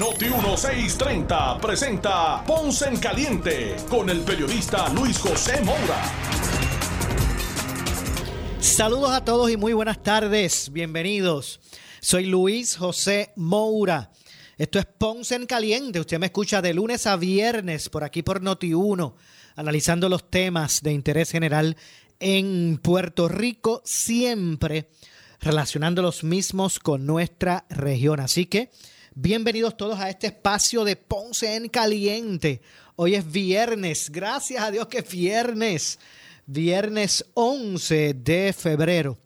Noti 1630 presenta Ponce en Caliente con el periodista Luis José Moura. Saludos a todos y muy buenas tardes. Bienvenidos. Soy Luis José Moura. Esto es Ponce en Caliente. Usted me escucha de lunes a viernes por aquí por Noti1, analizando los temas de interés general en Puerto Rico, siempre relacionando los mismos con nuestra región. Así que bienvenidos todos a este espacio de Ponce en Caliente. Hoy es viernes, gracias a Dios que es viernes, viernes 11 de febrero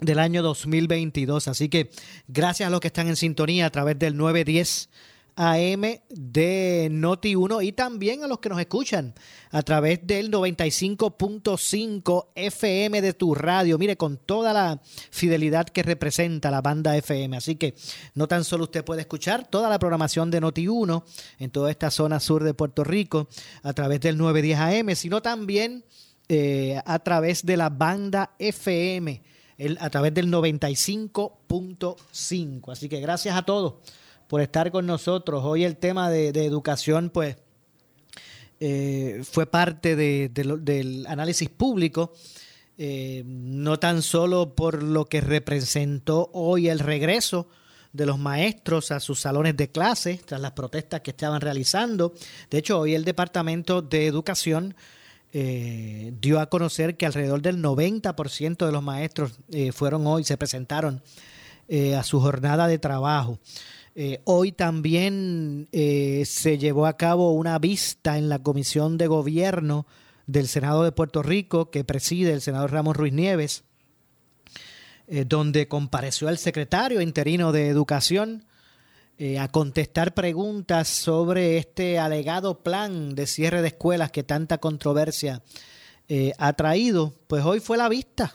del año 2022. Así que gracias a los que están en sintonía a través del 910 AM de Noti 1 y también a los que nos escuchan a través del 95.5 FM de tu radio. Mire, con toda la fidelidad que representa la banda FM. Así que no tan solo usted puede escuchar toda la programación de Noti 1 en toda esta zona sur de Puerto Rico a través del 910 AM, sino también eh, a través de la banda FM a través del 95.5. Así que gracias a todos por estar con nosotros. Hoy el tema de, educación, pues, eh, fue parte del análisis público, eh, no tan solo por lo que representó hoy el regreso de los maestros a sus salones de clase tras las protestas que estaban realizando. De hecho, hoy el Departamento de Educación eh, dio a conocer que alrededor del 90% de los maestros fueron hoy, se presentaron a su jornada de trabajo. Hoy también se llevó a cabo una vista en la Comisión de Gobierno del Senado de Puerto Rico que preside el senador Ramón Ruiz Nieves, donde compareció el secretario interino de Educación, eh, a contestar preguntas sobre este alegado plan de cierre de escuelas que tanta controversia eh, ha traído, pues hoy fue la vista.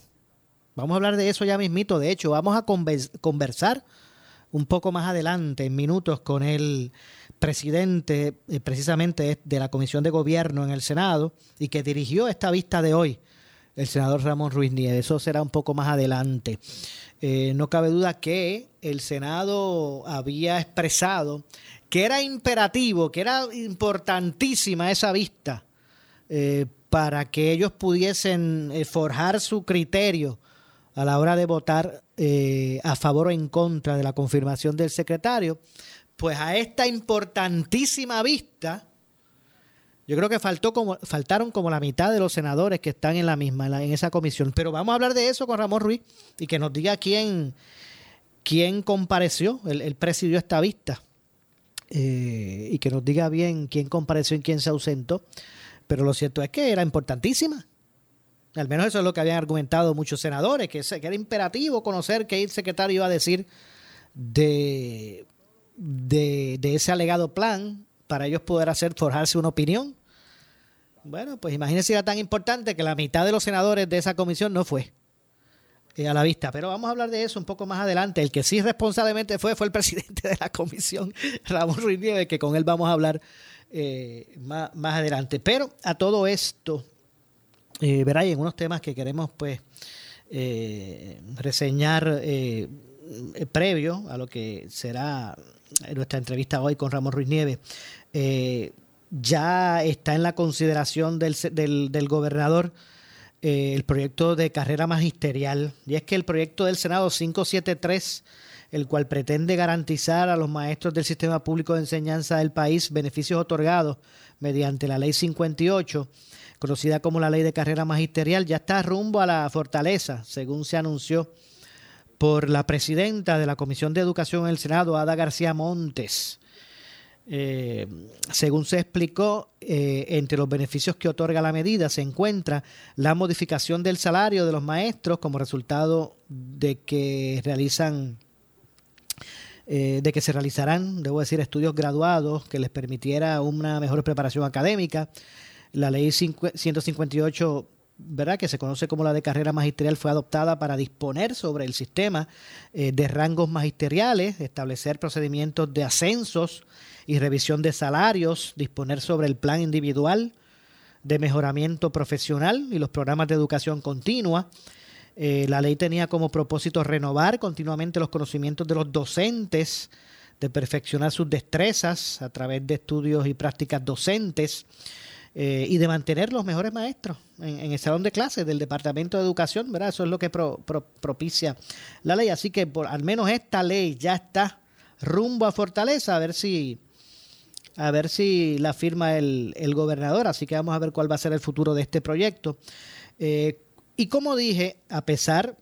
Vamos a hablar de eso ya mismito. De hecho, vamos a conversar un poco más adelante, en minutos, con el presidente eh, precisamente de la Comisión de Gobierno en el Senado y que dirigió esta vista de hoy, el senador Ramón Ruiz Nieves. Eso será un poco más adelante. Eh, no cabe duda que el Senado había expresado que era imperativo, que era importantísima esa vista eh, para que ellos pudiesen forjar su criterio a la hora de votar a favor o en contra de la confirmación del secretario, pues a esta importantísima vista yo creo que faltó como, faltaron como la mitad de los senadores que están en la misma, en, esa comisión. Pero vamos a hablar de eso con Ramón Ruiz y que nos diga quién, quién compareció. Él, presidió esta vista. Eh, y que nos diga bien quién compareció y quién se ausentó. Pero lo cierto es que era importantísima. Al menos eso es lo que habían argumentado muchos senadores, que, era imperativo conocer qué el secretario iba a decir de, de, ese alegado plan para ellos poder hacer, forjarse una opinión. Bueno, pues imagínense era tan importante que la mitad de los senadores de esa comisión no fue eh, a la vista. Pero vamos a hablar de eso un poco más adelante. El que sí responsablemente fue fue el presidente de la comisión, Ramón Ruiz Nieves, que con él vamos a hablar eh, más, adelante. Pero a todo esto, eh, en unos temas que queremos pues eh, reseñar previo a lo que será nuestra entrevista hoy con Ramón Ruiz Nieves ya está en la consideración del, del, gobernador eh, el proyecto de carrera magisterial. Y es que el proyecto del Senado 573, el cual pretende garantizar a los maestros del sistema público de enseñanza del país beneficios otorgados mediante la ley 58, conocida como la ley de carrera magisterial, ya está rumbo a la fortaleza, según se anunció por la presidenta de la Comisión de Educación en el Senado, Ada García Montes. Eh, según se explicó, eh, entre los beneficios que otorga la medida se encuentra la modificación del salario de los maestros como resultado de que realizan eh, de que se realizarán, debo decir, estudios graduados que les permitiera una mejor preparación académica. La ley 158 ¿verdad? que se conoce como la de carrera magisterial, fue adoptada para disponer sobre el sistema eh, de rangos magisteriales, establecer procedimientos de ascensos y revisión de salarios, disponer sobre el plan individual de mejoramiento profesional y los programas de educación continua. Eh, la ley tenía como propósito renovar continuamente los conocimientos de los docentes, de perfeccionar sus destrezas a través de estudios y prácticas docentes eh, y de mantener los mejores maestros en, el salón de clases del Departamento de Educación, ¿verdad? Eso es lo que propicia la ley. Así que por, al menos esta ley ya está rumbo a Fortaleza, a ver si a ver si la firma el, gobernador. Así que vamos a ver cuál va a ser el futuro de este proyecto. Eh, y como dije, a pesar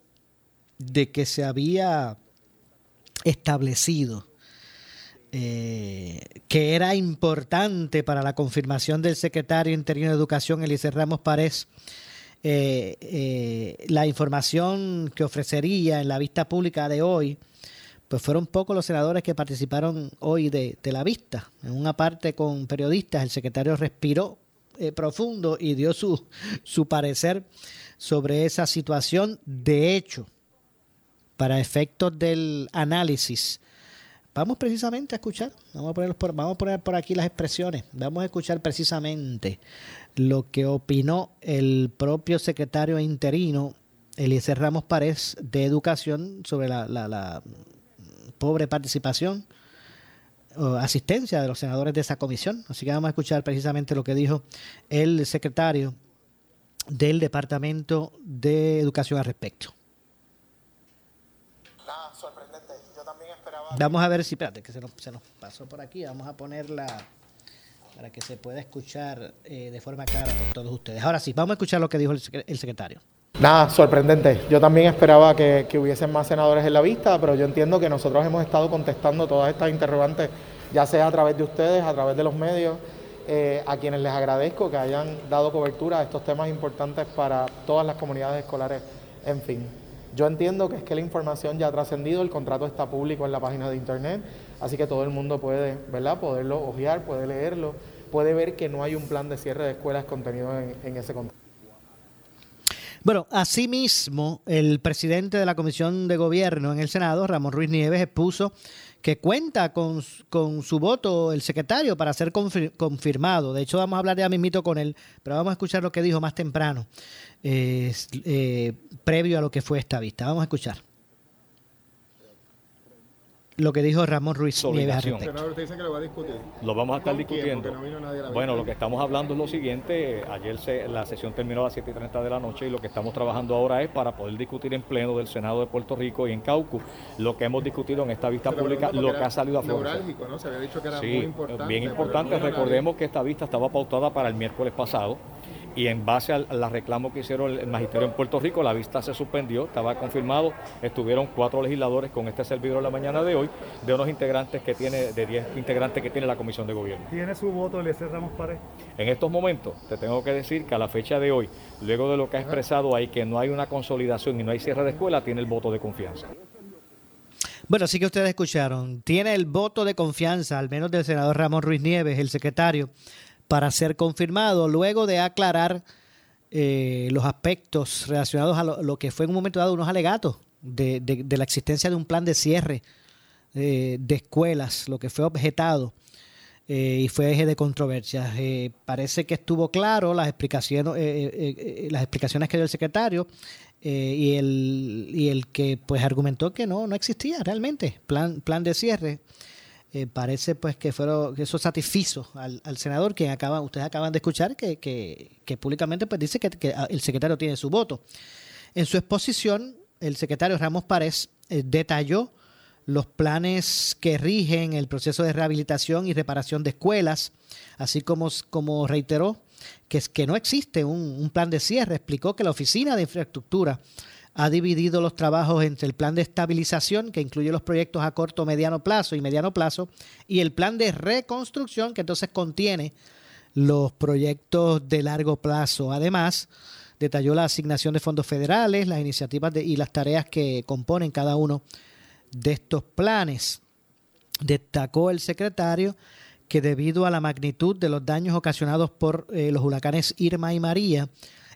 de que se había establecido eh, que era importante para la confirmación del secretario interino de Educación, Elise Ramos Párez, eh, eh, la información que ofrecería en la vista pública de hoy, pues fueron pocos los senadores que participaron hoy de, la vista. En una parte con periodistas, el secretario respiró profundo y dio su, su parecer sobre esa situación. De hecho, para efectos del análisis, Vamos precisamente a escuchar, vamos a, poner por, vamos a poner por aquí las expresiones, vamos a escuchar precisamente lo que opinó el propio secretario interino, Eliezer Ramos Párez, de Educación sobre la, pobre participación o asistencia de los senadores de esa comisión. Así que vamos a escuchar precisamente lo que dijo el secretario del Departamento de Educación al respecto. Vamos a ver si, espérate, que se nos, se nos pasó por aquí. Vamos a ponerla para que se pueda escuchar eh, de forma clara por todos ustedes. Ahora sí, vamos a escuchar lo que dijo el, secretario. Nada, sorprendente. Yo también esperaba que, hubiesen más senadores en la vista, pero yo entiendo que nosotros hemos estado contestando todas estas interrogantes, ya sea a través de ustedes, a través de los medios, eh, a quienes les agradezco que hayan dado cobertura a estos temas importantes para todas las comunidades escolares, en fin. Yo entiendo que es que la información ya ha trascendido, el contrato está público en la página de internet, así que todo el mundo puede, ¿verdad? Poderlo hojear, puede leerlo, puede ver que no hay un plan de cierre de escuelas contenido en, en ese contrato. Bueno, asimismo, el presidente de la Comisión de Gobierno en el Senado, Ramón Ruiz Nieves, expuso que cuenta con, su voto el secretario para ser confirmado. De hecho, vamos a hablar ya mismito con él, pero vamos a escuchar lo que dijo más temprano, eh, previo a lo que fue esta vista. Vamos a escuchar lo que dijo Ramón Ruiz Nieves lo vamos a estar discutiendo. bueno, lo que estamos hablando es lo siguiente. Ayer se, la sesión terminó a las 7 y 30 de la noche y lo que estamos trabajando ahora es para poder discutir en pleno del Senado de Puerto Rico y en Caucu lo que hemos discutido en esta vista pública, lo que ha salido a. ¿no? Se había dicho que era muy importante. Bien importante. Recordemos que esta vista estaba pautada para el miércoles pasado y en base a la reclamo que hicieron el magisterio en Puerto Rico, la vista se suspendió, estaba confirmado, estuvieron cuatro legisladores con este servidor la mañana de hoy, de unos integrantes que tiene, de 10 integrantes que tiene la Comisión de Gobierno. ¿Tiene su voto el Ramos Pared? En estos momentos, te tengo que decir que a la fecha de hoy, luego de lo que ha expresado ahí, que no hay una consolidación y no hay cierre de escuela, tiene el voto de confianza. Bueno, así que ustedes escucharon, tiene el voto de confianza, al menos del senador Ramón Ruiz Nieves, el secretario, para ser confirmado, luego de aclarar eh, los aspectos relacionados a lo, que fue en un momento dado unos alegatos de, la existencia de un plan de cierre eh, de escuelas, lo que fue objetado eh, y fue eje de controversia. parece que estuvo claro las explicaciones, las explicaciones que dio el secretario y, el, y el que pues argumentó que no, no existía realmente plan, plan de cierre. Eh, parece pues que fueron que eso satisfizo al, senador quien acaba ustedes acaban de escuchar que, que, públicamente pues dice que, ah, el secretario tiene su voto. En su exposición el secretario Ramos Párez eh, detalló los planes que rigen el proceso de rehabilitación y reparación de escuelas así como, como reiteró que, es, que no existe un plan de cierre. Explicó que la oficina de infraestructura ha dividido los trabajos entre el plan de estabilización, que incluye los proyectos a corto, mediano plazo y mediano plazo, y el plan de reconstrucción, que entonces contiene los proyectos de largo plazo. Además, detalló la asignación de fondos federales, las iniciativas y las tareas que componen cada uno de estos planes. Destacó el secretario que debido a la magnitud de los daños ocasionados por eh, los huracanes Irma y María,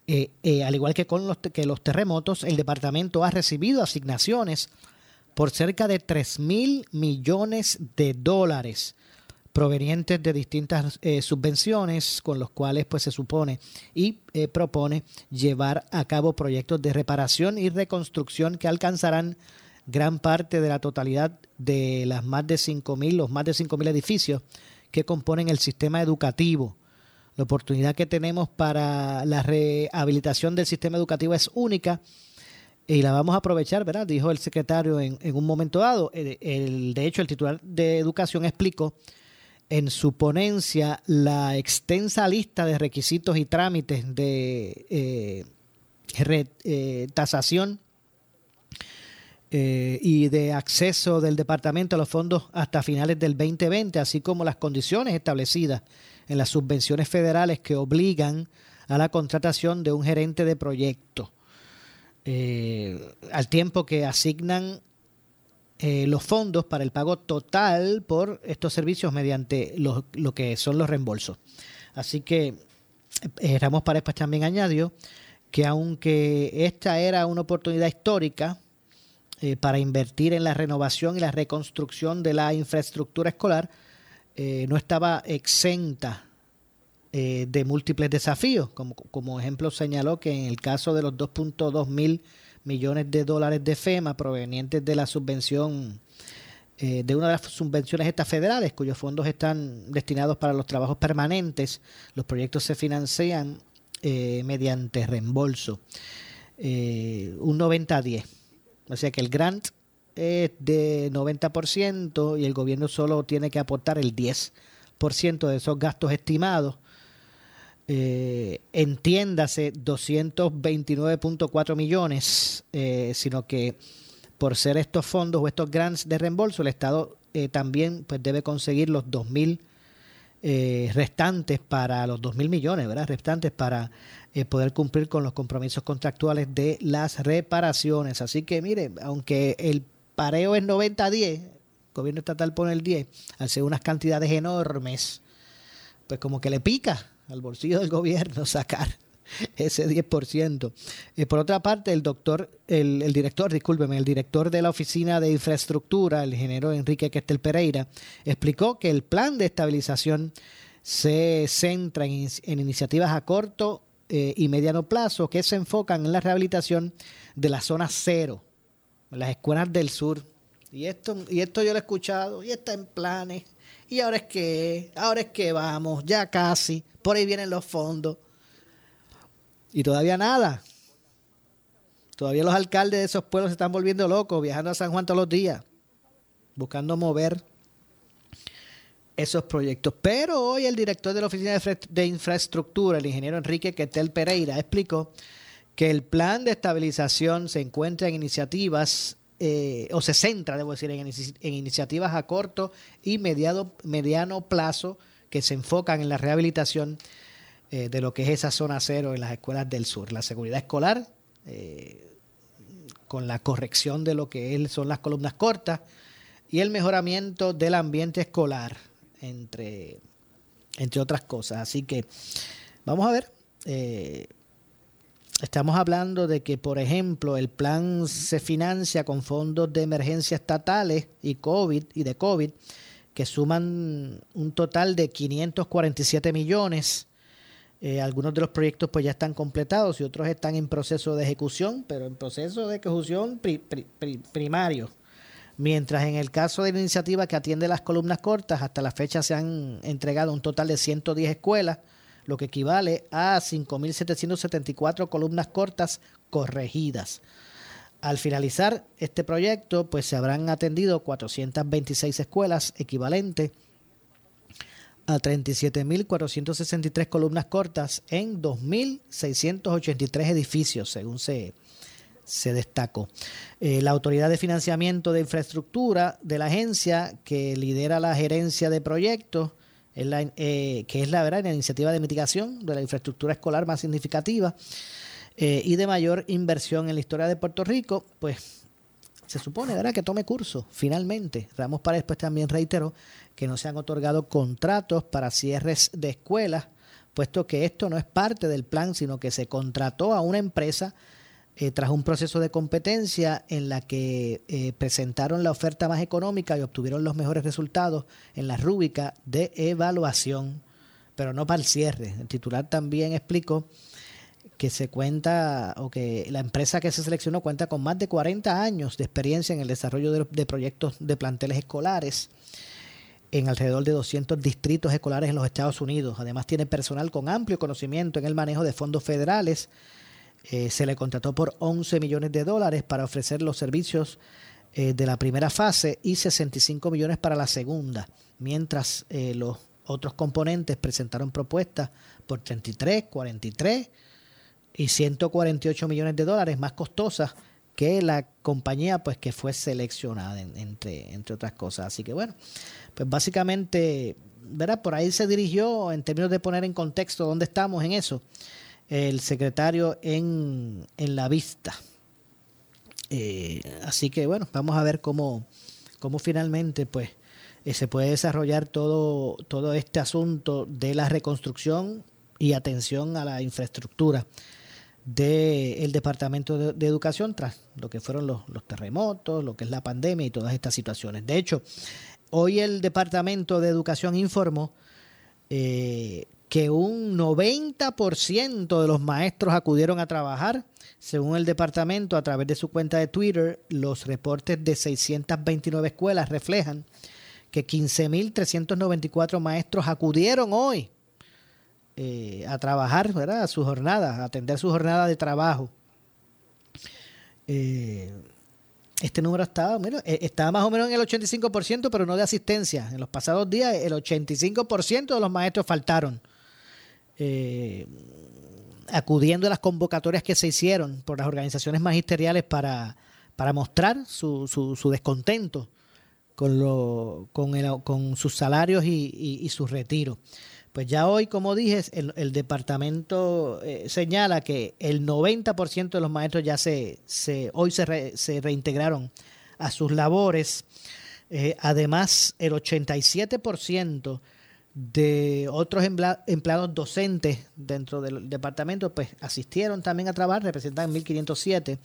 eh, eh, al igual que con los, que los terremotos, el departamento ha recibido asignaciones por cerca de 3 mil millones de dólares provenientes de distintas subvenciones con los cuales pues se supone y propone llevar a cabo proyectos de reparación y reconstrucción que alcanzarán gran parte de la totalidad de las más de 5.000, los más de 5.000 edificios que componen el sistema educativo. La oportunidad que tenemos para la rehabilitación del sistema educativo es única y la vamos a aprovechar, ¿verdad? Dijo el secretario en, un momento dado. De hecho, el titular de Educación explicó en su ponencia la extensa lista de requisitos y trámites de eh, eh tasación eh, y de acceso del departamento a los fondos hasta finales del 2020, así como las condiciones establecidas en las subvenciones federales que obligan a la contratación de un gerente de proyecto, eh, al tiempo que asignan eh, los fondos para el pago total por estos servicios mediante lo, que son los reembolsos. Así que Ramos Paredes también añadió que aunque esta era una oportunidad histórica, eh, para invertir en la renovación y la reconstrucción de la infraestructura escolar eh, no estaba exenta eh, de múltiples desafíos. Como, como ejemplo señaló que en el caso de los 2.2 mil millones de dólares de FEMA provenientes de la subvención de una de las subvenciones estas federales, cuyos fondos están destinados para los trabajos permanentes, los proyectos se financian mediante reembolso. un 90-10 o sea que el grant es de 90% y el gobierno solo tiene que aportar el 10% de esos gastos estimados. Eh, entiéndase 229.4 millones, eh, sino que por ser estos fondos o estos grants de reembolso, el Estado eh, también pues, debe conseguir los 2.000 eh, restantes para los 2.000 millones, ¿verdad? Restantes para poder cumplir con los compromisos contractuales de las reparaciones. Así que mire, aunque el pareo es 90-10, el gobierno estatal pone el 10, al unas cantidades enormes, pues como que le pica al bolsillo del gobierno sacar ese 10%. Eh, por otra parte, el doctor, el, director, discúlpeme, el director de la Oficina de Infraestructura, el ingeniero Enrique Questel Pereira, explicó que el plan de estabilización se centra en, en iniciativas a corto eh, y mediano plazo que se enfocan en la rehabilitación de la zona cero, las escuelas del sur. Y esto, y esto yo lo he escuchado, y está en planes, y ahora es que, ahora es que vamos, ya casi, por ahí vienen los fondos. Y todavía nada. Todavía los alcaldes de esos pueblos se están volviendo locos, viajando a San Juan todos los días, buscando mover esos proyectos. Pero hoy el director de la Oficina de Infraestructura, el ingeniero Enrique Quetel Pereira, explicó que el plan de estabilización se encuentra en iniciativas, eh, o se centra, debo decir, en, iniciativas a corto y mediano plazo que se enfocan en la rehabilitación eh, de lo que es esa zona cero en las escuelas del sur. La seguridad escolar, eh, con la corrección de lo que son las columnas cortas, y el mejoramiento del ambiente escolar entre, entre otras cosas. Así que vamos a ver. Estamos hablando de que, por ejemplo, el plan se financia con fondos de emergencia estatales y COVID y de COVID que suman un total de 547 millones. Eh, algunos de los proyectos pues ya están completados y otros están en proceso de ejecución, pero en proceso de ejecución primario. Mientras en el caso de la iniciativa que atiende las columnas cortas, hasta la fecha se han entregado un total de 110 escuelas, lo que equivale a 5.774 columnas cortas corregidas. Al finalizar este proyecto, pues se habrán atendido 426 escuelas, equivalente a 37.463 columnas cortas en 2.683 edificios, según se, se destacó. Eh, la Autoridad de Financiamiento de Infraestructura de la agencia que lidera la gerencia de proyectos, eh, que es la, verdad, la iniciativa de mitigación de la infraestructura escolar más significativa eh, y de mayor inversión en la historia de Puerto Rico, pues se supone ¿verdad? que tome curso finalmente. Ramos Párez pues también reiteró que no se han otorgado contratos para cierres de escuelas, puesto que esto no es parte del plan, sino que se contrató a una empresa eh, tras un proceso de competencia en la que eh, presentaron la oferta más económica y obtuvieron los mejores resultados en la rúbrica de evaluación, pero no para el cierre. El titular también explicó que se cuenta o que la empresa que se seleccionó cuenta con más de 40 años de experiencia en el desarrollo de, proyectos de planteles escolares en alrededor de 200 distritos escolares en los Estados Unidos. Además tiene personal con amplio conocimiento en el manejo de fondos federales eh, se le contrató por 11 millones de dólares para ofrecer los servicios eh, de la primera fase y 65 millones para la segunda, mientras eh, los otros componentes presentaron propuestas por 33, 43 y 148 millones de dólares más costosas que la compañía pues que fue seleccionada entre, entre otras cosas. Así que bueno, pues básicamente, ¿verdad? Por ahí se dirigió en términos de poner en contexto dónde estamos en eso el secretario en, la vista. Eh, así que bueno, vamos a ver cómo, cómo finalmente pues eh, se puede desarrollar todo, todo este asunto de la reconstrucción y atención a la infraestructura del Departamento de, Educación tras lo que fueron los, terremotos, lo que es la pandemia y todas estas situaciones. De hecho, hoy el Departamento de Educación informó eh, que un 90% de los maestros acudieron a trabajar. Según el departamento, a través de su cuenta de Twitter, los reportes de 629 escuelas reflejan que 15.394 maestros acudieron hoy eh, a trabajar, ¿verdad? A su jornada, a atender su jornada de trabajo. Eh, este número estaba, bueno, eh, estaba más o menos en el 85%, pero no de asistencia. En los pasados días, el 85% de los maestros faltaron eh, acudiendo a las convocatorias que se hicieron por las organizaciones magisteriales para, para mostrar su, su, descontento con, lo, con, el, con sus salarios y, y, su retiro. Pues ya hoy, como dije, el, departamento eh, señala que el 90% de los maestros ya se, se hoy se, se reintegraron a sus labores. Eh, además, el 87% de otros empleados docentes dentro del departamento, pues asistieron también a trabajar, representan 1.507.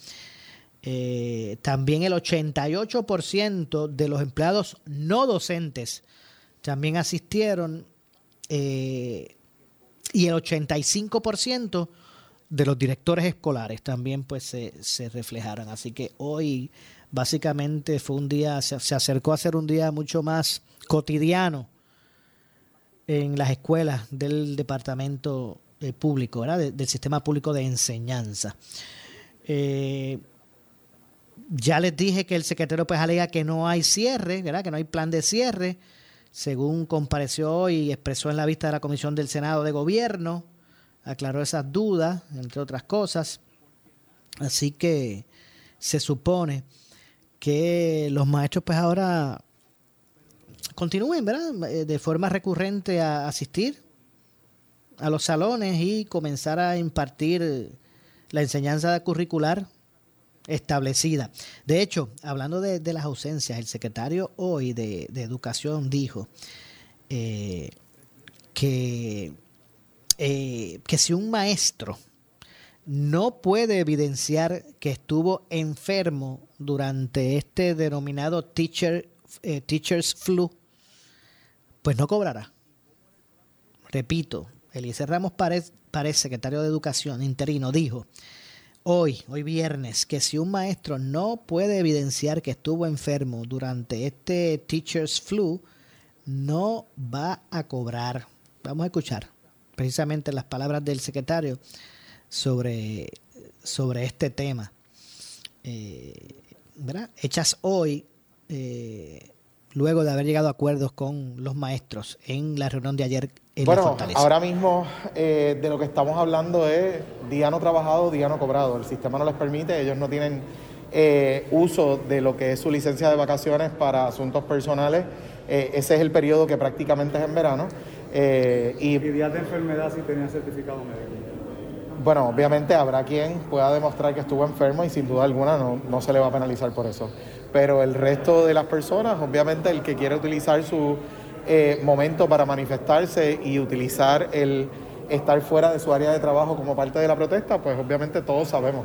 Eh, también el 88% de los empleados no docentes también asistieron eh, y el 85% de los directores escolares también pues se, se, reflejaron. Así que hoy básicamente fue un día, se, se acercó a ser un día mucho más cotidiano en las escuelas del departamento eh, público, del sistema público de enseñanza. Eh, ya les dije que el secretario pues alega que no hay cierre, ¿verdad? que no hay plan de cierre, según compareció y expresó en la vista de la Comisión del Senado de Gobierno, aclaró esas dudas, entre otras cosas. Así que se supone que los maestros pues ahora continúen, ¿verdad? Eh, de forma recurrente a asistir a los salones y comenzar a impartir la enseñanza curricular establecida. De hecho, hablando de, las ausencias, el secretario hoy de, Educación dijo eh, que, eh, que si un maestro no puede evidenciar que estuvo enfermo durante este denominado teacher, Teachers Flu, pues no cobrará. Repito, Eliezer Ramos Párez, secretario de Educación interino, dijo hoy, hoy viernes, que si un maestro no puede evidenciar que estuvo enfermo durante este Teachers Flu, no va a cobrar. Vamos a escuchar precisamente las palabras del secretario sobre, sobre este tema. Eh, Hechas hoy eh, luego de haber llegado a acuerdos con los maestros en la reunión de ayer en bueno, la Fortaleza? Ahora mismo eh, de lo que estamos hablando es día no trabajado, día no cobrado. El sistema no les permite, ellos no tienen eh, uso de lo que es su licencia de vacaciones para asuntos personales. Eh, ese es el periodo que prácticamente es en verano. y, días de enfermedad si tenían certificado médico? Bueno, obviamente habrá quien pueda demostrar que estuvo enfermo y sin duda alguna no, no se le va a penalizar por eso. Pero el resto de las personas, obviamente el que quiere utilizar su eh, momento para manifestarse y utilizar el estar fuera de su área de trabajo como parte de la protesta, pues obviamente todos sabemos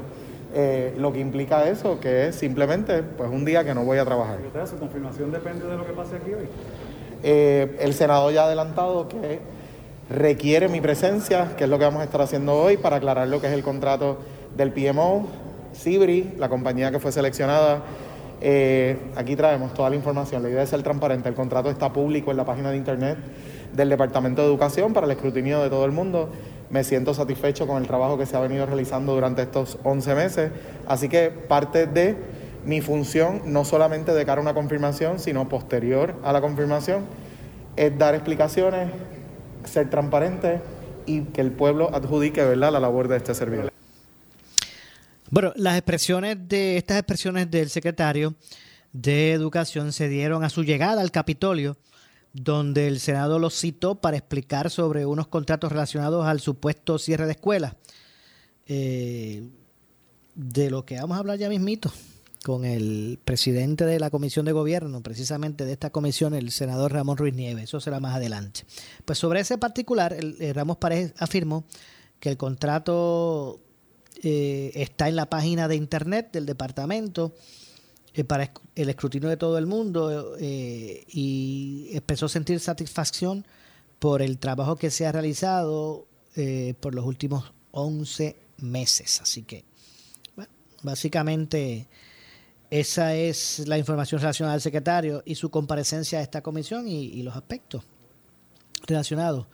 eh, lo que implica eso, que es simplemente pues un día que no voy a trabajar. ¿Su confirmación depende de lo que pase aquí hoy? Eh, el Senado ya ha adelantado que requiere mi presencia, que es lo que vamos a estar haciendo hoy para aclarar lo que es el contrato del PMO, Cibri, la compañía que fue seleccionada. Eh, aquí traemos toda la información. La idea es ser transparente. El contrato está público en la página de internet del Departamento de Educación para el escrutinio de todo el mundo. Me siento satisfecho con el trabajo que se ha venido realizando durante estos 11 meses. Así que parte de mi función, no solamente de cara a una confirmación, sino posterior a la confirmación, es dar explicaciones, ser transparente y que el pueblo adjudique ¿verdad? la labor de este servidor. Bueno, las expresiones de estas expresiones del secretario de Educación se dieron a su llegada al Capitolio, donde el Senado lo citó para explicar sobre unos contratos relacionados al supuesto cierre de escuelas. Eh, de lo que vamos a hablar ya mismito con el presidente de la Comisión de Gobierno, precisamente de esta comisión, el senador Ramón Ruiz Nieves. Eso será más adelante. Pues sobre ese particular, el, Ramos Paredes afirmó que el contrato eh, está en la página de internet del departamento eh, para el escrutinio de todo el mundo eh, y expresó sentir satisfacción por el trabajo que se ha realizado por los últimos 11 meses. Así que, bueno, básicamente esa es la información relacionada al secretario y su comparecencia a esta comisión y, los aspectos relacionados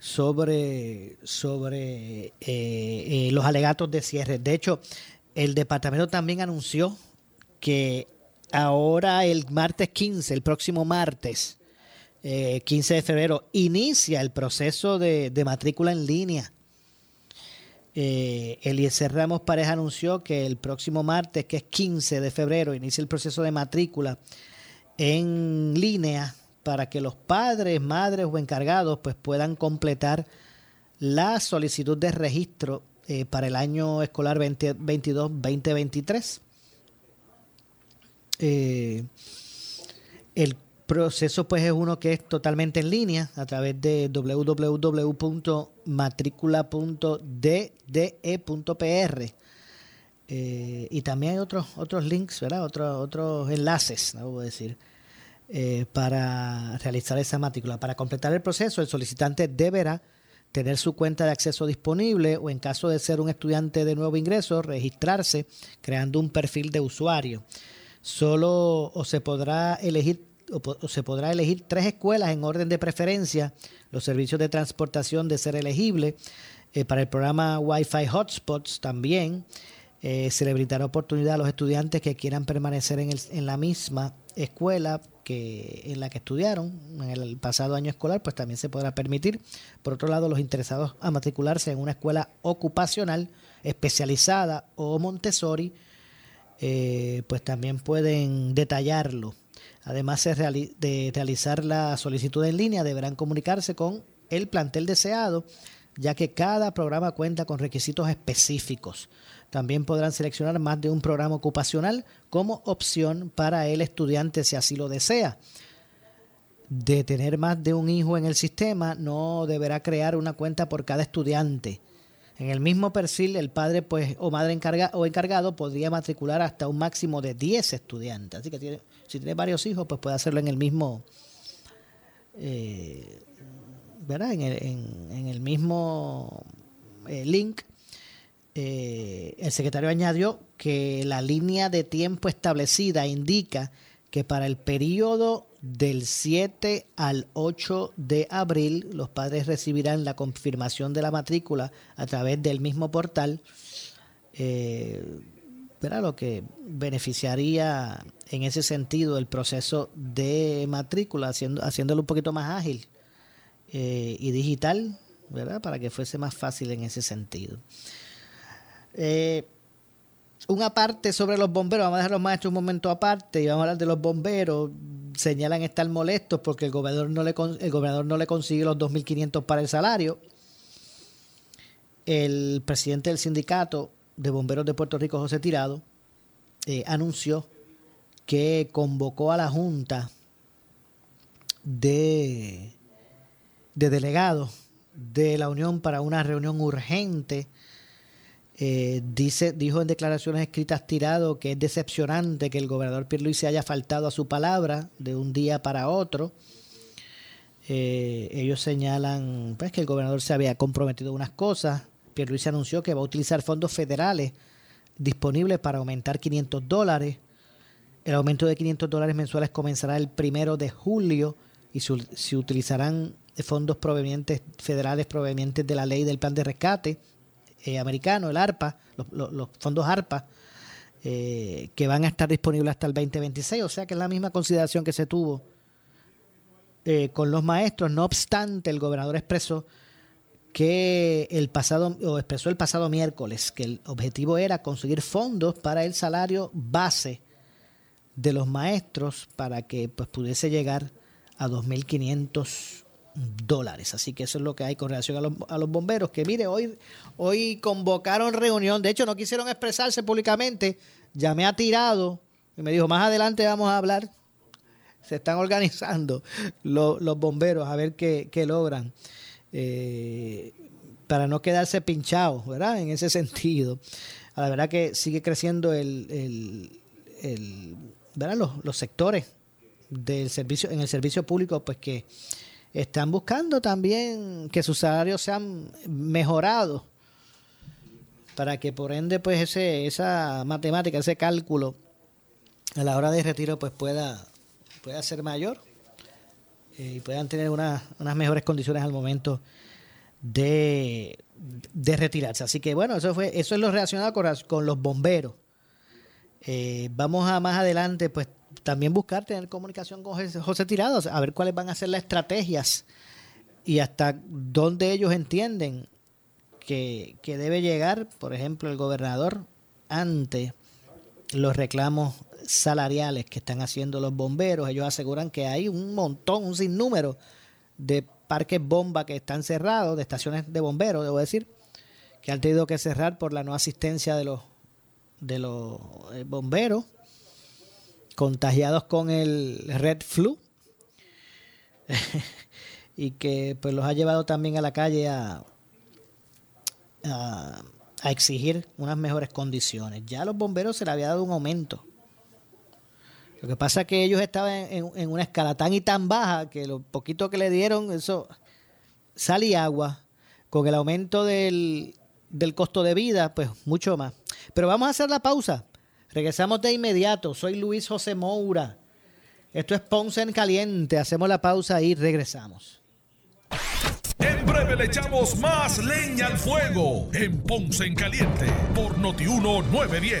sobre, sobre eh, eh, los alegatos de cierre. De hecho, el departamento también anunció que ahora el martes 15, el próximo martes, 15 eh, de febrero, inicia el proceso de matrícula en línea eh, Eliezer Ramos Pareja anunció que el próximo martes, que es 15 de febrero, inicia el proceso de matrícula en línea para que los padres, madres o encargados pues puedan completar la solicitud de registro eh, para el año escolar 2022-2023. Eh, el proceso pues es uno que es totalmente en línea a través de www.matricula.dde.pr eh, y también hay otros otros links, ¿verdad? Otros otros enlaces, ¿no? decir, eh, para realizar esa matrícula. Para completar el proceso, el solicitante deberá tener su cuenta de acceso disponible o en caso de ser un estudiante de nuevo ingreso, registrarse creando un perfil de usuario. Solo o se podrá elegir se podrá elegir tres escuelas en orden de preferencia, los servicios de transportación de ser elegible. Eh, para el programa Wi-Fi Hotspots también eh, se le brindará oportunidad a los estudiantes que quieran permanecer en, el, en la misma escuela que en la que estudiaron en el pasado año escolar, pues también se podrá permitir. Por otro lado, los interesados a matricularse en una escuela ocupacional especializada o Montessori, eh, pues también pueden detallarlo Además de realizar la solicitud en línea, deberán comunicarse con el plantel deseado, ya que cada programa cuenta con requisitos específicos. También podrán seleccionar más de un programa ocupacional como opción para el estudiante si así lo desea. De tener más de un hijo en el sistema, no deberá crear una cuenta por cada estudiante. En el mismo perfil, el padre pues, o madre encarga, o encargado podría matricular hasta un máximo de 10 estudiantes. Así que tiene si tiene varios hijos, pues puede hacerlo en el mismo, eh, ¿verdad? En el, mismo eh, link. Eh, el secretario añadió que la línea de tiempo establecida indica que para el periodo del 7 al 8 de abril los padres recibirán la confirmación de la matrícula a través del mismo portal, ¿verdad? lo que beneficiaría en ese sentido el proceso de matrícula, haciendo, haciéndolo un poquito más ágil eh, y digital, ¿verdad? Para que fuese más fácil en ese sentido. Eh, una parte sobre los bomberos, vamos a dejar los maestros un momento aparte y vamos a hablar de los bomberos. Señalan estar molestos porque el gobernador no le, el gobernador no le consigue los 2.500 para el salario. el presidente del sindicato de bomberos de Puerto Rico, José Tirado, eh, anunció que convocó a la Junta de, de delegados de la Unión para una reunión urgente. Eh, dice, dijo en declaraciones escritas tirado que es decepcionante que el gobernador Pierluisi haya faltado a su palabra de un día para otro. Eh, ellos señalan pues, que el gobernador se había comprometido unas cosas. Pierluisi anunció que va a utilizar fondos federales disponibles para aumentar 500 dólares. El aumento de 500 dólares mensuales comenzará el primero de julio y se, utilizarán fondos provenientes federales provenientes de la ley del plan de rescate eh, americano, el ARPA, los, fondos ARPA, eh, que van a estar disponibles hasta el 2026. O sea que es la misma consideración que se tuvo eh, con los maestros. No obstante, el gobernador expresó que el pasado, o expresó el pasado miércoles, que el objetivo era conseguir fondos para el salario base de los maestros para que pues, pudiese llegar a 2.500 dólares. Así que eso es lo que hay con relación a los, a los, bomberos. Que mire, hoy, hoy convocaron reunión. De hecho, no quisieron expresarse públicamente. Llamé a Tirado y me dijo, más adelante vamos a hablar. Se están organizando los, los bomberos a ver qué, qué logran. Eh, para no quedarse pinchados, ¿verdad? En ese sentido. La verdad que sigue creciendo el, el, el ¿verdad? Los, los sectores del servicio, en el servicio público, pues que están buscando también que sus salarios sean mejorados para que por ende pues ese esa matemática ese cálculo a la hora de retiro pues pueda pueda ser mayor eh, y puedan tener unas mejores condiciones al momento de, de, retirarse. Así que bueno eso fue eso es lo relacionado con, los bomberos. Eh, vamos a más adelante pues también buscar tener comunicación con José, Tirados, a ver cuáles van a ser las estrategias y hasta dónde ellos entienden que, debe llegar, por ejemplo, el gobernador ante los reclamos salariales que están haciendo los bomberos. Ellos aseguran que hay un montón, un sinnúmero de parques bomba que están cerrados, de estaciones de bomberos, debo decir, que han tenido que cerrar por la no asistencia de los, de los eh, bomberos contagiados con el Red Flu y que pues los ha llevado también a la calle a, a, exigir unas mejores condiciones. Ya a los bomberos se le había dado un aumento. Lo que pasa es que ellos estaban en, una escala tan y tan baja que lo poquito que le dieron, eso sal y agua, con el aumento del, del costo de vida, pues mucho más. Pero vamos a hacer la pausa. Regresamos de inmediato. Soy Luis José Moura. Esto es Ponce en Caliente. Hacemos la pausa y regresamos. En breve le echamos más leña al fuego en Ponce en Caliente por Notiuno 910.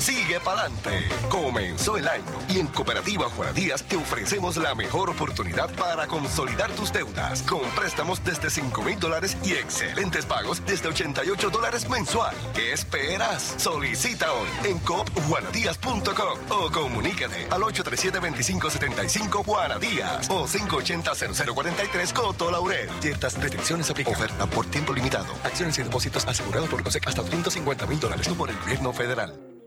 Sigue para adelante. Comenzó el año y en Cooperativa Juana Díaz te ofrecemos la mejor oportunidad para consolidar tus deudas con préstamos desde 5 mil dólares y excelentes pagos desde 88 dólares mensual. ¿Qué esperas? Solicita hoy en copjuanadías.com o comunícate al 837-2575 Juana Díaz o 580-0043 Coto Laurel. Ciertas restricciones aplican. Oferta por tiempo limitado. Acciones y depósitos asegurados por COSEC hasta 250 mil dólares. Por el gobierno federal.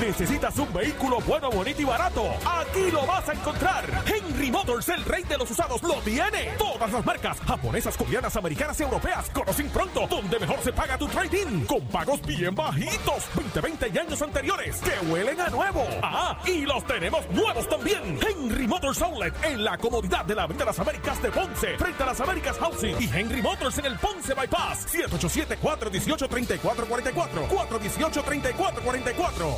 ¿Necesitas un vehículo bueno, bonito y barato? Aquí lo vas a encontrar. Henry Motors, el rey de los usados, lo tiene. Todas las marcas, japonesas, coreanas, americanas y europeas, conocen pronto, donde mejor se paga tu trading, con pagos bien bajitos, 20, 20 y años anteriores, que huelen a nuevo. Ah, y los tenemos nuevos también. Henry Motors Outlet, en la comodidad de la Avenida Las Américas de Ponce, frente a las Américas Housing, y Henry Motors en el Ponce Bypass, 787-418-3444, 418-3444.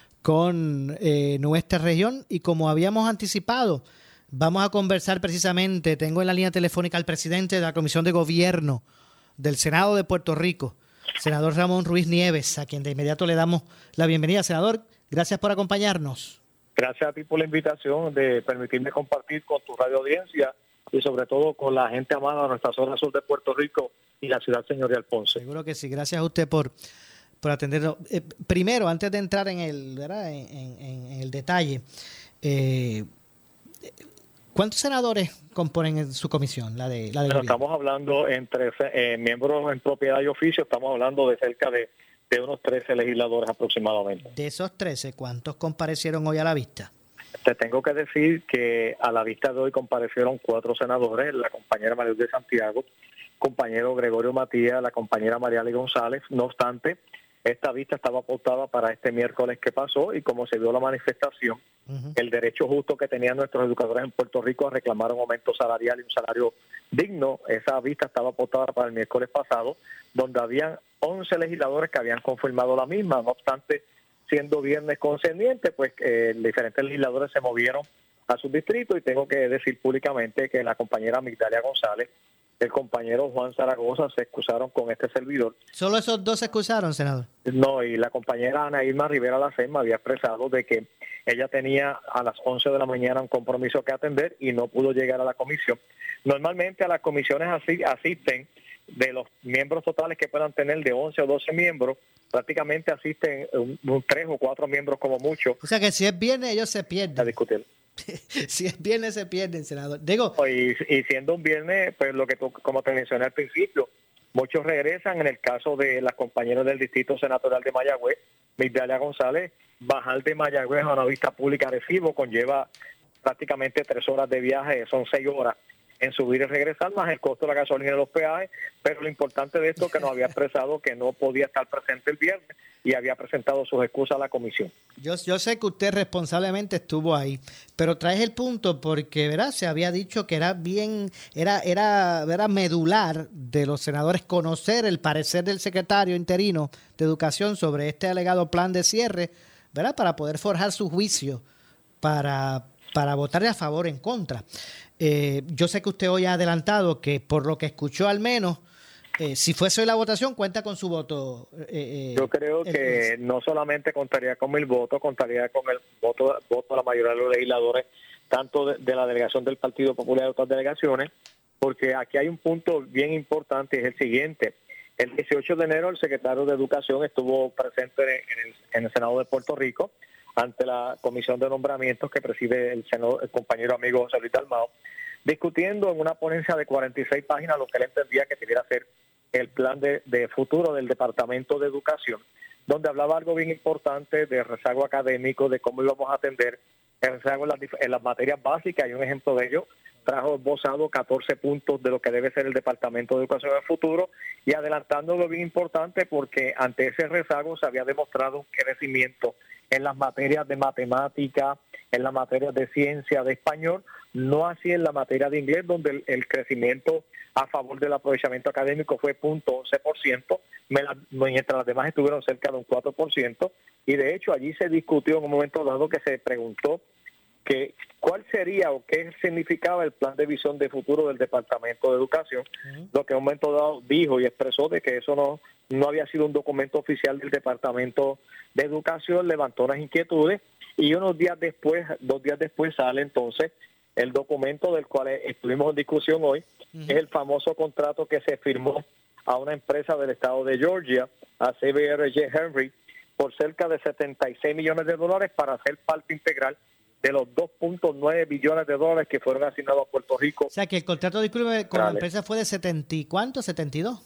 con eh, nuestra región y como habíamos anticipado, vamos a conversar precisamente, tengo en la línea telefónica al presidente de la Comisión de Gobierno del Senado de Puerto Rico, senador Ramón Ruiz Nieves, a quien de inmediato le damos la bienvenida. Senador, gracias por acompañarnos. Gracias a ti por la invitación de permitirme compartir con tu radio audiencia y sobre todo con la gente amada de nuestra zona sur de Puerto Rico y la ciudad señorial Ponce. Seguro que sí, gracias a usted por por atenderlo. Eh, primero, antes de entrar en el, ¿verdad? En, en, el detalle, eh, ¿cuántos senadores componen su comisión, la de la de bueno, Estamos hablando entre eh, miembros en propiedad y oficio, estamos hablando de cerca de, de unos 13 legisladores aproximadamente. De esos 13, ¿cuántos comparecieron hoy a la vista? Te tengo que decir que a la vista de hoy comparecieron cuatro senadores, la compañera María de Santiago, compañero Gregorio Matías, la compañera María González. No obstante, esta vista estaba apostada para este miércoles que pasó y como se vio la manifestación, el derecho justo que tenían nuestros educadores en Puerto Rico a reclamar un aumento salarial y un salario digno, esa vista estaba apostada para el miércoles pasado, donde habían 11 legisladores que habían confirmado la misma, no obstante, siendo viernes concerniente, pues eh, diferentes legisladores se movieron a su distrito y tengo que decir públicamente que la compañera Migdalia González el compañero Juan Zaragoza se excusaron con este servidor. ¿Solo esos dos se excusaron, senador? No, y la compañera Ana Irma Rivera Lacema había expresado de que ella tenía a las 11 de la mañana un compromiso que atender y no pudo llegar a la comisión. Normalmente a las comisiones así asisten de los miembros totales que puedan tener de 11 o 12 miembros, prácticamente asisten un, tres o cuatro miembros como mucho. O sea que si es viernes ellos se pierden. A discutir. si es viernes se pierden, senador. Digo, y, siendo un viernes, pues lo que tú, como te mencioné al principio, muchos regresan. En el caso de las compañeras del Distrito Senatorial de Mayagüez, Migdalia González, bajar de Mayagüez a una vista pública de FIBO conlleva prácticamente tres horas de viaje, son seis horas. En subir y regresar, más el costo de la gasolina y los peajes, pero lo importante de esto es que nos había expresado que no podía estar presente el viernes y había presentado sus excusas a la comisión. Yo, yo sé que usted responsablemente estuvo ahí, pero traes el punto porque, ¿verdad? Se había dicho que era bien, era, era, era medular de los senadores conocer el parecer del secretario interino de Educación sobre este alegado plan de cierre, ¿verdad? Para poder forjar su juicio para, para votarle a favor o en contra. Eh, yo sé que usted hoy ha adelantado que por lo que escuchó al menos, eh, si fuese hoy la votación, cuenta con su voto. eh, eh, Yo creo que no solamente contaría con mil votos, contaría con el voto, voto de la mayoría de los legisladores, tanto de, de la delegación del Partido Popular y de otras delegaciones, porque aquí hay un punto bien importante, es el siguiente. El 18 de enero el secretario de Educación estuvo presente en el, en el Senado de Puerto Rico ante la comisión de nombramientos que preside el, senador- el compañero amigo José Luis Dalmao, discutiendo en una ponencia de 46 páginas lo que él entendía que debiera ser el plan de, futuro del Departamento de Educación, donde hablaba algo bien importante de rezago académico, de cómo íbamos a atender el rezago en las, materias básicas, y un ejemplo de ello, trajo esbozado 14 puntos de lo que debe ser el Departamento de Educación en el futuro, y adelantando lo bien importante porque ante ese rezago se había demostrado un crecimiento en las materias de matemática, en las materias de ciencia, de español, no así en la materia de inglés, donde el, crecimiento a favor del aprovechamiento académico fue 0.11%, me la- mientras las demás estuvieron cerca de un 4%, y de hecho allí se discutió en un momento dado que se preguntó que cuál sería o qué significaba el plan de visión de futuro del Departamento de Educación, lo que en un momento dado dijo y expresó de que eso no, no había sido un documento oficial del Departamento de Educación, levantó unas inquietudes y unos días después, dos días después sale entonces el documento del cual estuvimos en discusión hoy, es el famoso contrato que se firmó a una empresa del estado de Georgia, a CBRG Henry, por cerca de 76 millones de dólares para ser parte integral de los 2.9 billones de dólares que fueron asignados a Puerto Rico. O sea, que el contrato, disculpe, con la empresa fue de 70 y cuánto, 72.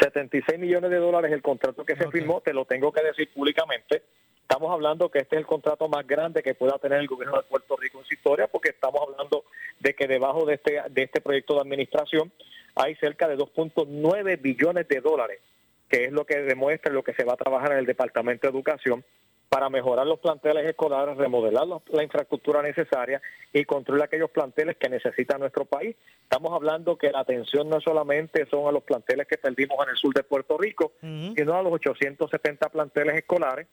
76 millones de dólares el contrato que se firmó, te lo tengo que decir públicamente. Estamos hablando que este es el contrato más grande que pueda tener el gobierno de Puerto Rico en su historia, porque estamos hablando de que debajo de este, de este proyecto de administración hay cerca de 2.9 billones de dólares, que es lo que demuestra lo que se va a trabajar en el Departamento de Educación para mejorar los planteles escolares, remodelar los- la infraestructura necesaria y construir aquellos planteles que necesita nuestro país. Estamos hablando que la atención no solamente son a los planteles que perdimos en el sur de Puerto Rico, sino a los 870 planteles escolares,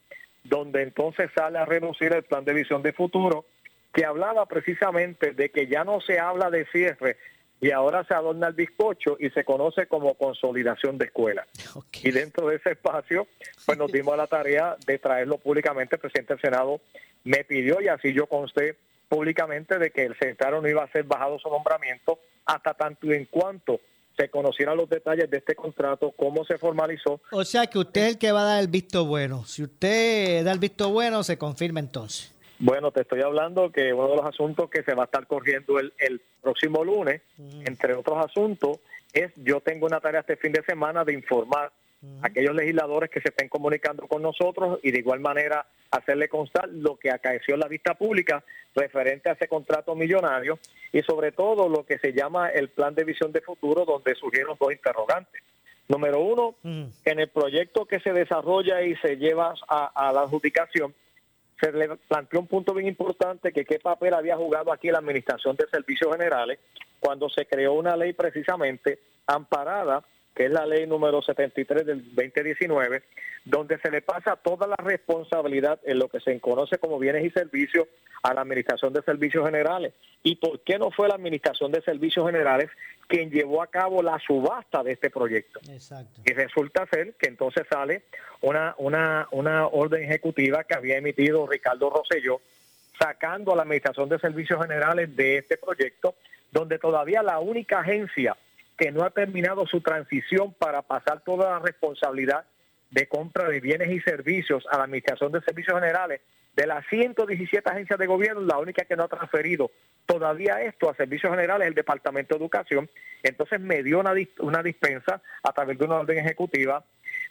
donde entonces sale a reducir el plan de visión de futuro, que hablaba precisamente de que ya no se habla de cierre y ahora se adorna el bizcocho y se conoce como consolidación de escuelas. Y dentro de ese espacio, pues nos dimos a la tarea de traerlo públicamente. El presidente del Senado me pidió y así yo consté públicamente de que el secretario no iba a ser bajado su nombramiento hasta tanto y en cuanto se conocieran los detalles de este contrato, cómo se formalizó O sea, que usted es el que va a dar el visto bueno. Si usted da el visto bueno, se confirma entonces. Bueno, te estoy hablando que uno de los asuntos que se va a estar corriendo el, el próximo lunes, entre otros asuntos, es yo tengo una tarea este fin de semana de informar a aquellos legisladores que se estén comunicando con nosotros y de igual manera hacerle constar lo que acaeció en la vista pública referente a ese contrato millonario y sobre todo lo que se llama el plan de visión de futuro donde surgieron dos interrogantes. Número uno, en el proyecto que se desarrolla y se lleva a, a la adjudicación, se le planteó un punto bien importante que qué papel había jugado aquí la Administración de Servicios Generales cuando se creó una ley precisamente amparada, que es la ley número 73 del 2019, donde se le pasa toda la responsabilidad en lo que se conoce como bienes y servicios a la Administración de Servicios Generales. ¿Y por qué no fue la Administración de Servicios Generales quien llevó a cabo la subasta de este proyecto? Exacto. Y resulta ser que entonces sale una, una, una orden ejecutiva que había emitido Ricardo Rosselló, sacando a la Administración de Servicios Generales de este proyecto, donde todavía la única agencia que no ha terminado su transición para pasar toda la responsabilidad de compra de bienes y servicios a la Administración de Servicios Generales, de las 117 agencias de gobierno, la única que no ha transferido todavía esto a Servicios Generales es el Departamento de Educación. Entonces me dio una, una dispensa a través de una orden ejecutiva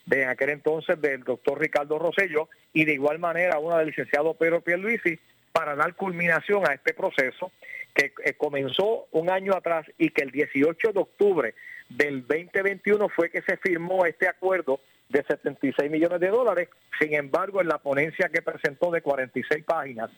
de aquel entonces del doctor Ricardo Rosello y de igual manera una del licenciado Pedro Pierluisi para dar culminación a este proceso que eh, comenzó un año atrás y que el 18 de octubre del 2021 fue que se firmó este acuerdo de 76 millones de dólares. Sin embargo, en la ponencia que presentó de 46 páginas,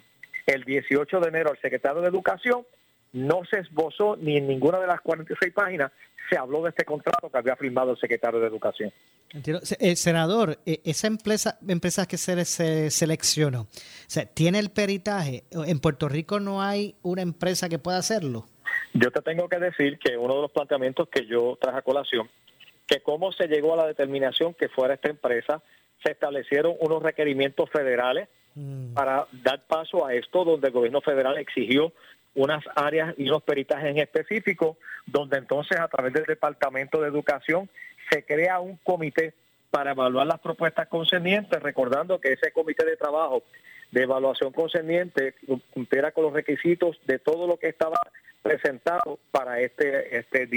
el 18 de enero el secretario de Educación no se esbozó ni en ninguna de las 46 páginas se habló de este contrato que había firmado el secretario de Educación. Entiendo. Eh, senador, eh, esa empresa, empresa que se, se seleccionó, o sea, ¿tiene el peritaje? ¿En Puerto Rico no hay una empresa que pueda hacerlo? Yo te tengo que decir que uno de los planteamientos que yo traje a colación, que cómo se llegó a la determinación que fuera esta empresa, se establecieron unos requerimientos federales para dar paso a esto, donde el gobierno federal exigió unas áreas y unos peritajes en específico, donde entonces a través del Departamento de Educación se crea un comité para evaluar las propuestas concernientes, recordando que ese comité de trabajo de evaluación concerniente cumpliera con los requisitos de todo lo que estaba presentado para este, este.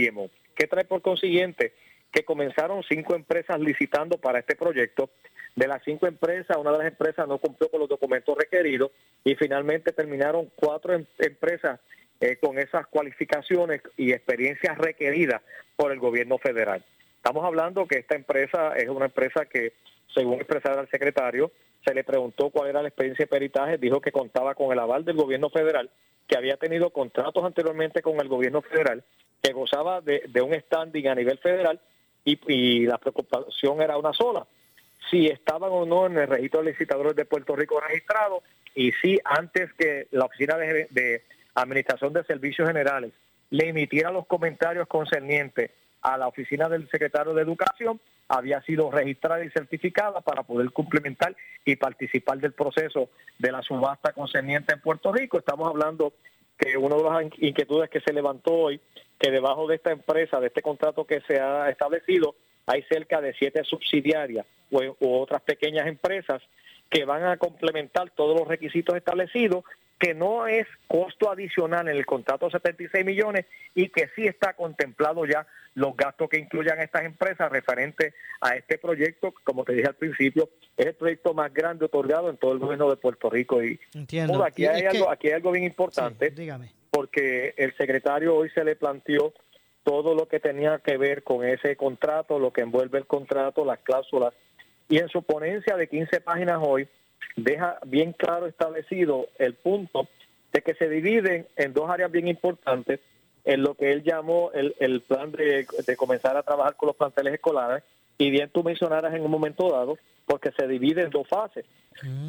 ¿Qué trae por consiguiente? Que comenzaron cinco empresas licitando para este proyecto. De las cinco empresas, una de las empresas no cumplió con los documentos requeridos y finalmente terminaron cuatro em- empresas eh, con esas cualificaciones y experiencias requeridas por el gobierno federal. Estamos hablando que esta empresa es una empresa que, según expresaba el secretario, se le preguntó cuál era la experiencia de peritaje, dijo que contaba con el aval del gobierno federal, que había tenido contratos anteriormente con el gobierno federal, que gozaba de un standing a nivel federal y, y la preocupación era una sola, si estaban o no en el registro de licitadores de Puerto Rico registrado y si antes que la Oficina de, de Administración de Servicios Generales le emitiera los comentarios concernientes a la Oficina del Secretario de Educación, había sido registrada y certificada para poder complementar y participar del proceso de la subasta concerniente en Puerto Rico. Estamos hablando que una de las inquietudes que se levantó hoy, que debajo de esta empresa, de este contrato que se ha establecido, hay cerca de siete subsidiarias u, u otras pequeñas empresas que van a complementar todos los requisitos establecidos, que no es costo adicional en el contrato de 76 millones y que sí está contemplado ya los gastos que incluyan estas empresas referente a este proyecto, como te dije al principio, es el proyecto más grande otorgado en todo el gobierno de Puerto Rico. Y Entiendo. Aquí, Y hay que- algo, aquí hay algo bien importante, dígame. porque el secretario hoy se le planteó todo lo que tenía que ver con ese contrato, lo que envuelve el contrato, las cláusulas, y en su ponencia de 15 páginas hoy deja bien claro establecido el punto de que se dividen en dos áreas bien importantes, en lo que él llamó el, el plan de, de comenzar a trabajar con los planteles escolares, y bien tú mencionaras en un momento dado, porque se divide en dos fases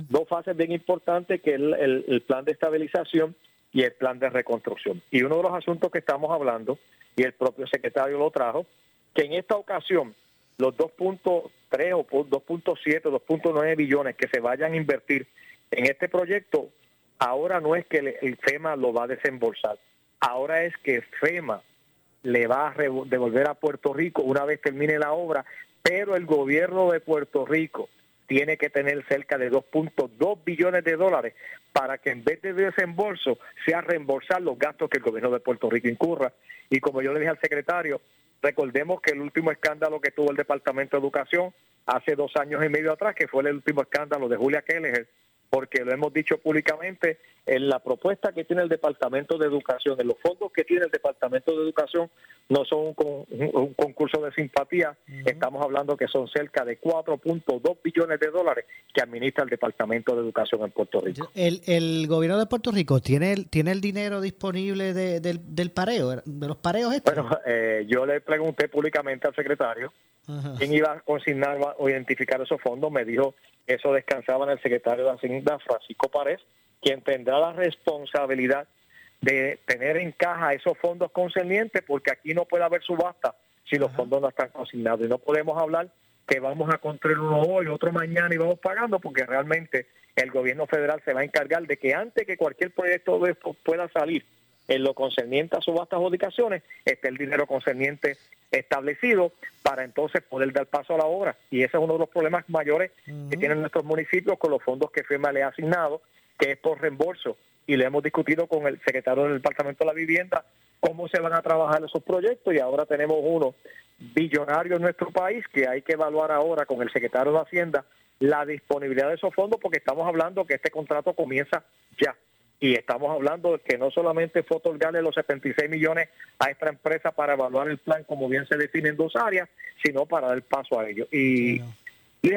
dos fases bien importantes que es el, el- el plan de estabilización y el plan de reconstrucción. Y uno de los asuntos que estamos hablando, y el propio secretario lo trajo, que en esta ocasión los 2.3 o por 2.7, 2.9 billones que se vayan a invertir en este proyecto, ahora no es que el, FEMA lo va a desembolsar, ahora es que FEMA le va a devolver a Puerto Rico una vez termine la obra, pero el gobierno de Puerto Rico tiene que tener cerca de 2.2 billones de dólares para que en vez de desembolso sea reembolsar los gastos que el gobierno de Puerto Rico incurra. Y como yo le dije al secretario, recordemos que el último escándalo que tuvo el Departamento de Educación hace dos años y medio atrás, que fue el último escándalo de Julia Kelleher, porque lo hemos dicho públicamente, en la propuesta que tiene el Departamento de Educación, en los fondos que tiene el Departamento de Educación, no son un, con- un- concurso de simpatía, estamos hablando que son cerca de 4.2 billones de dólares que administra el Departamento de Educación en Puerto Rico. El, el gobierno de Puerto Rico tiene el, tiene el dinero disponible de- del, del pareo, de los pareos estos. Bueno, eh, yo le pregunté públicamente al secretario. Quién iba a consignar o identificar esos fondos. Me dijo eso descansaba en el secretario de Hacienda, Francisco Párez, quien tendrá la responsabilidad de tener en caja esos fondos concernientes, porque aquí no puede haber subasta si los fondos no están consignados. Y no podemos hablar que vamos a construir uno hoy, otro mañana y vamos pagando, porque realmente el gobierno federal se va a encargar de que antes que cualquier proyecto de estos pueda salir en lo concerniente a subastas o adjudicaciones, esté el dinero concerniente establecido para entonces poder dar paso a la obra. Y ese es uno de los problemas mayores que tienen nuestros municipios con los fondos que FEMA le ha asignado, que es por reembolso. Y le hemos discutido con el secretario del Departamento de la Vivienda cómo se van a trabajar esos proyectos y ahora tenemos uno billonario en nuestro país que hay que evaluar ahora con el secretario de Hacienda la disponibilidad de esos fondos porque estamos hablando que este contrato comienza ya. Y estamos hablando de que no solamente fue otorgarle los 76 millones a esta empresa para evaluar el plan, como bien se define en dos áreas, sino para dar paso a ello. Y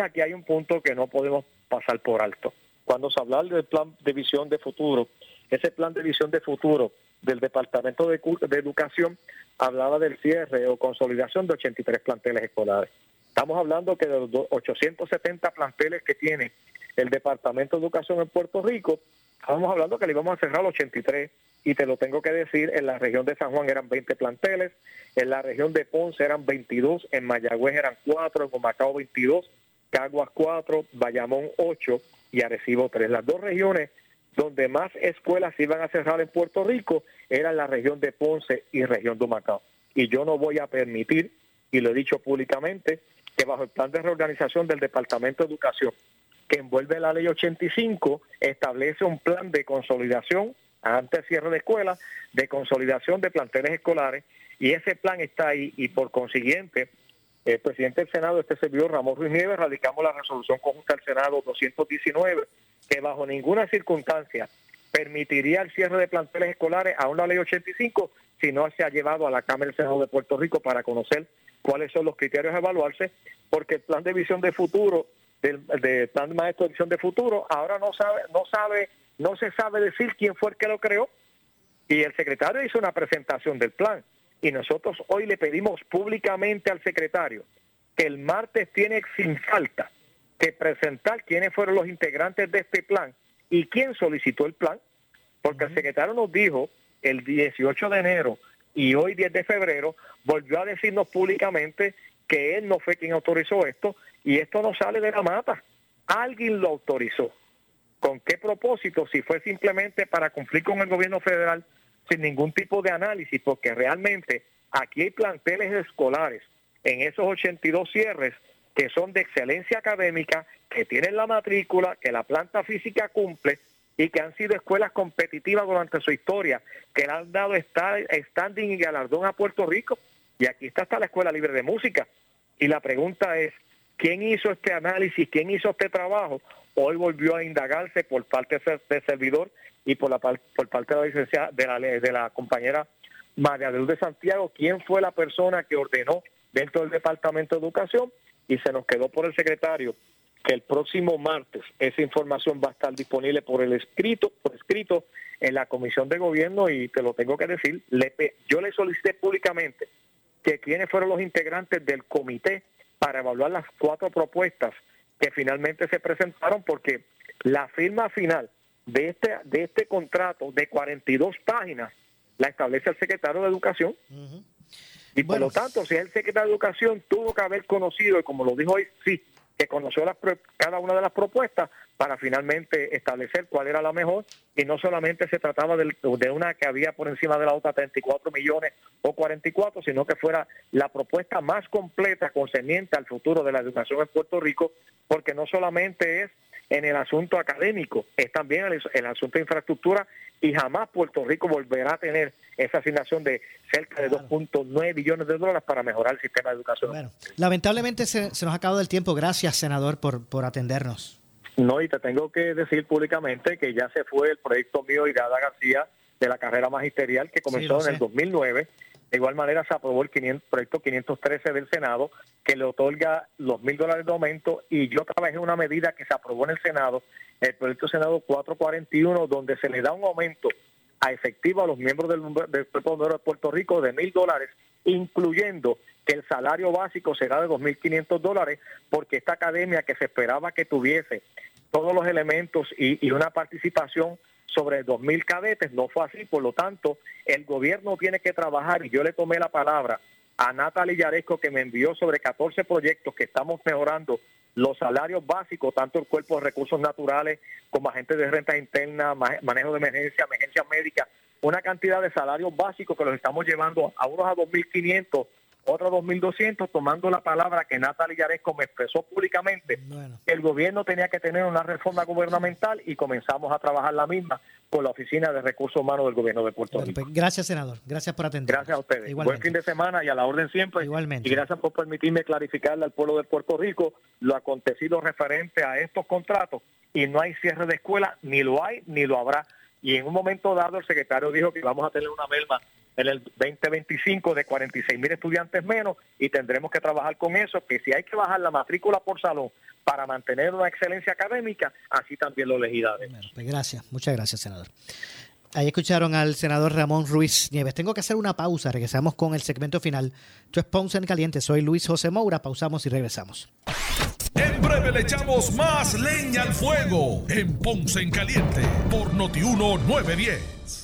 aquí hay un punto que no podemos pasar por alto. Cuando se habla del plan de visión de futuro, ese plan de visión de futuro del Departamento de, Educación hablaba del cierre o consolidación de 83 planteles escolares. Estamos hablando que de los do- 870 planteles que tiene el Departamento de Educación en Puerto Rico, estamos hablando que le íbamos a cerrar 83 y te lo tengo que decir, en la región de San Juan eran 20 planteles, en la región de Ponce eran 22, en Mayagüez eran 4, en Humacao 22, Caguas 4, Bayamón 8 y Arecibo 3. Las dos regiones donde más escuelas iban a cerrar en Puerto Rico eran la región de Ponce y región de Humacao. Y yo no voy a permitir, y lo he dicho públicamente, que bajo el plan de reorganización del Departamento de Educación, que envuelve la ley 85, establece un plan de consolidación, antes del cierre de escuelas, de consolidación de planteles escolares, y ese plan está ahí, y por consiguiente, el presidente del Senado, este servidor Ramón Ruiz Nieves, radicamos la resolución conjunta del Senado 219, que bajo ninguna circunstancia permitiría el cierre de planteles escolares a una ley 85 si no se ha llevado a la Cámara del Senado de Puerto Rico para conocer cuáles son los criterios a evaluarse, porque el plan de visión de futuro, del, del plan de maestro de visión de futuro, ahora no sabe, no sabe, no se sabe decir quién fue el que lo creó, y el secretario hizo una presentación del plan, y nosotros hoy le pedimos públicamente al secretario que el martes tiene sin falta que presentar quiénes fueron los integrantes de este plan y quién solicitó el plan, porque el secretario nos dijo el 18 de enero y hoy 10 de febrero volvió a decirnos públicamente que él no fue quien autorizó esto y esto no sale de la mata. Alguien lo autorizó. ¿Con qué propósito? Si fue simplemente para cumplir con el gobierno federal sin ningún tipo de análisis, porque realmente aquí hay planteles escolares en esos 82 cierres que son de excelencia académica, que tienen la matrícula, que la planta física cumple y que han sido escuelas competitivas durante su historia, que le han dado standing y galardón a Puerto Rico. Y aquí está hasta la Escuela Libre de Música. Y la pregunta es, ¿quién hizo este análisis? ¿Quién hizo este trabajo? Hoy volvió a indagarse por parte de de servidor y por la por parte de la licenciada, de la, compañera María de Luz de Santiago, quién fue la persona que ordenó dentro del Departamento de Educación y se nos quedó por el secretario que el próximo martes esa información va a estar disponible por el escrito, por escrito en la Comisión de Gobierno y te lo tengo que decir, le yo le solicité públicamente que quiénes fueron los integrantes del comité para evaluar las cuatro propuestas que finalmente se presentaron porque la firma final de este de este contrato de 42 páginas la establece el secretario de Educación. Y por lo tanto, si es el secretario de Educación, tuvo que haber conocido, y como lo dijo hoy, sí, que conoció las cada una de las propuestas para finalmente establecer cuál era la mejor, y no solamente se trataba del- de, una que había por encima de la otra 34 millones o 44, sino que fuera la propuesta más completa concerniente al futuro de la educación en Puerto Rico, porque no solamente es en el asunto académico, es también el, el asunto de infraestructura y jamás Puerto Rico volverá a tener esa asignación de cerca de 2.9 billones de dólares para mejorar el sistema de educación. Lamentablemente se, se nos ha acabado el tiempo. Gracias, senador, por, por atendernos. No, y te tengo que decir públicamente que ya se fue el proyecto mío y de Ada García de la carrera magisterial que comenzó en el 2009. De igual manera se aprobó el 500 proyecto 513 del Senado que le otorga los mil dólares de aumento y yo trabajé una medida que se aprobó en el Senado, el proyecto Senado 441, donde se le da un aumento a efectivo a los miembros del, del de Puerto Rico de mil dólares, incluyendo que el salario básico será de 2.500 dólares, porque esta academia que se esperaba que tuviese todos los elementos y una participación sobre 2.000 cadetes, no fue así, por lo tanto, el gobierno tiene que trabajar y yo le tomé la palabra a Natalie Yaresco que me envió sobre 14 proyectos que estamos mejorando los salarios básicos, tanto el cuerpo de recursos naturales como agentes de renta interna, ma- manejo de emergencia, emergencia médica, una cantidad de salarios básicos que los estamos llevando a unos a 2.500, otros a 2.200, tomando la palabra que Natalie Yaresco me expresó públicamente, que el gobierno tenía que tener una reforma gubernamental y comenzamos a trabajar la misma con la Oficina de Recursos Humanos del Gobierno de Puerto Rico. Pues, gracias, senador. Gracias por atender. Gracias a ustedes. Buen fin de semana y a la orden siempre. Igualmente. Y gracias por permitirme clarificarle al pueblo de Puerto Rico lo acontecido referente a estos contratos. Y no hay cierre de escuela, ni lo hay, ni lo habrá. y en un momento dado el secretario dijo que vamos a tener una merma en el 2025 de 46 mil estudiantes menos y tendremos que trabajar con eso, que si hay que bajar la matrícula por salón para mantener una excelencia académica, así también lo legislaremos. Bueno, pues gracias, muchas gracias, senador. Ahí escucharon al senador Ramón Ruiz Nieves. Tengo que hacer una pausa, regresamos con el segmento final. Esto es Ponce en Caliente, soy Luis José Moura, pausamos y regresamos. En breve le echamos más leña al fuego en Ponce en Caliente por Notiuno 910.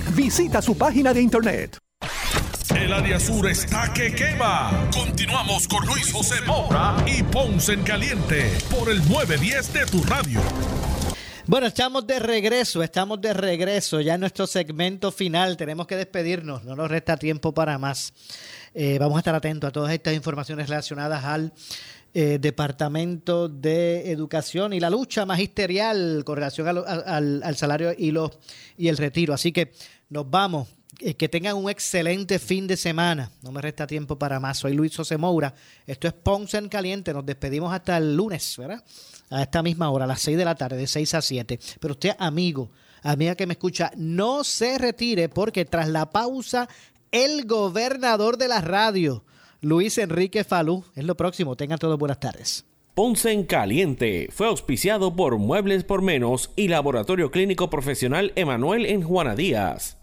Visita su página de internet. El área sur está que quema. Continuamos con Luis José Moura y Ponce en Caliente por el 910 de tu radio. Bueno, estamos de regreso, estamos de regreso ya en nuestro segmento final. Tenemos que despedirnos, no nos resta tiempo para más. Eh, vamos a estar atentos a todas estas informaciones relacionadas al eh, Departamento de Educación y la lucha magisterial con relación al, al, al salario y, los, y el retiro. Así que nos vamos. Eh, que tengan un excelente fin de semana. No me resta tiempo para más. Soy Luis José. Esto es Ponce en Caliente. Nos despedimos hasta el lunes, ¿verdad? A esta misma hora, a las 6 de la tarde, de 6 a 7. Pero usted, amigo, amiga que me escucha, no se retire porque tras la pausa, el gobernador de la radio, Luis Enrique Falú, es lo próximo. Tengan todos buenas tardes. Ponce en Caliente fue auspiciado por Muebles por Menos y Laboratorio Clínico Profesional Emanuel en Juana Díaz.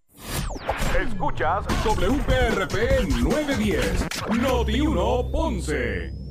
Escuchas WPRP 910, Noti 1 Ponce.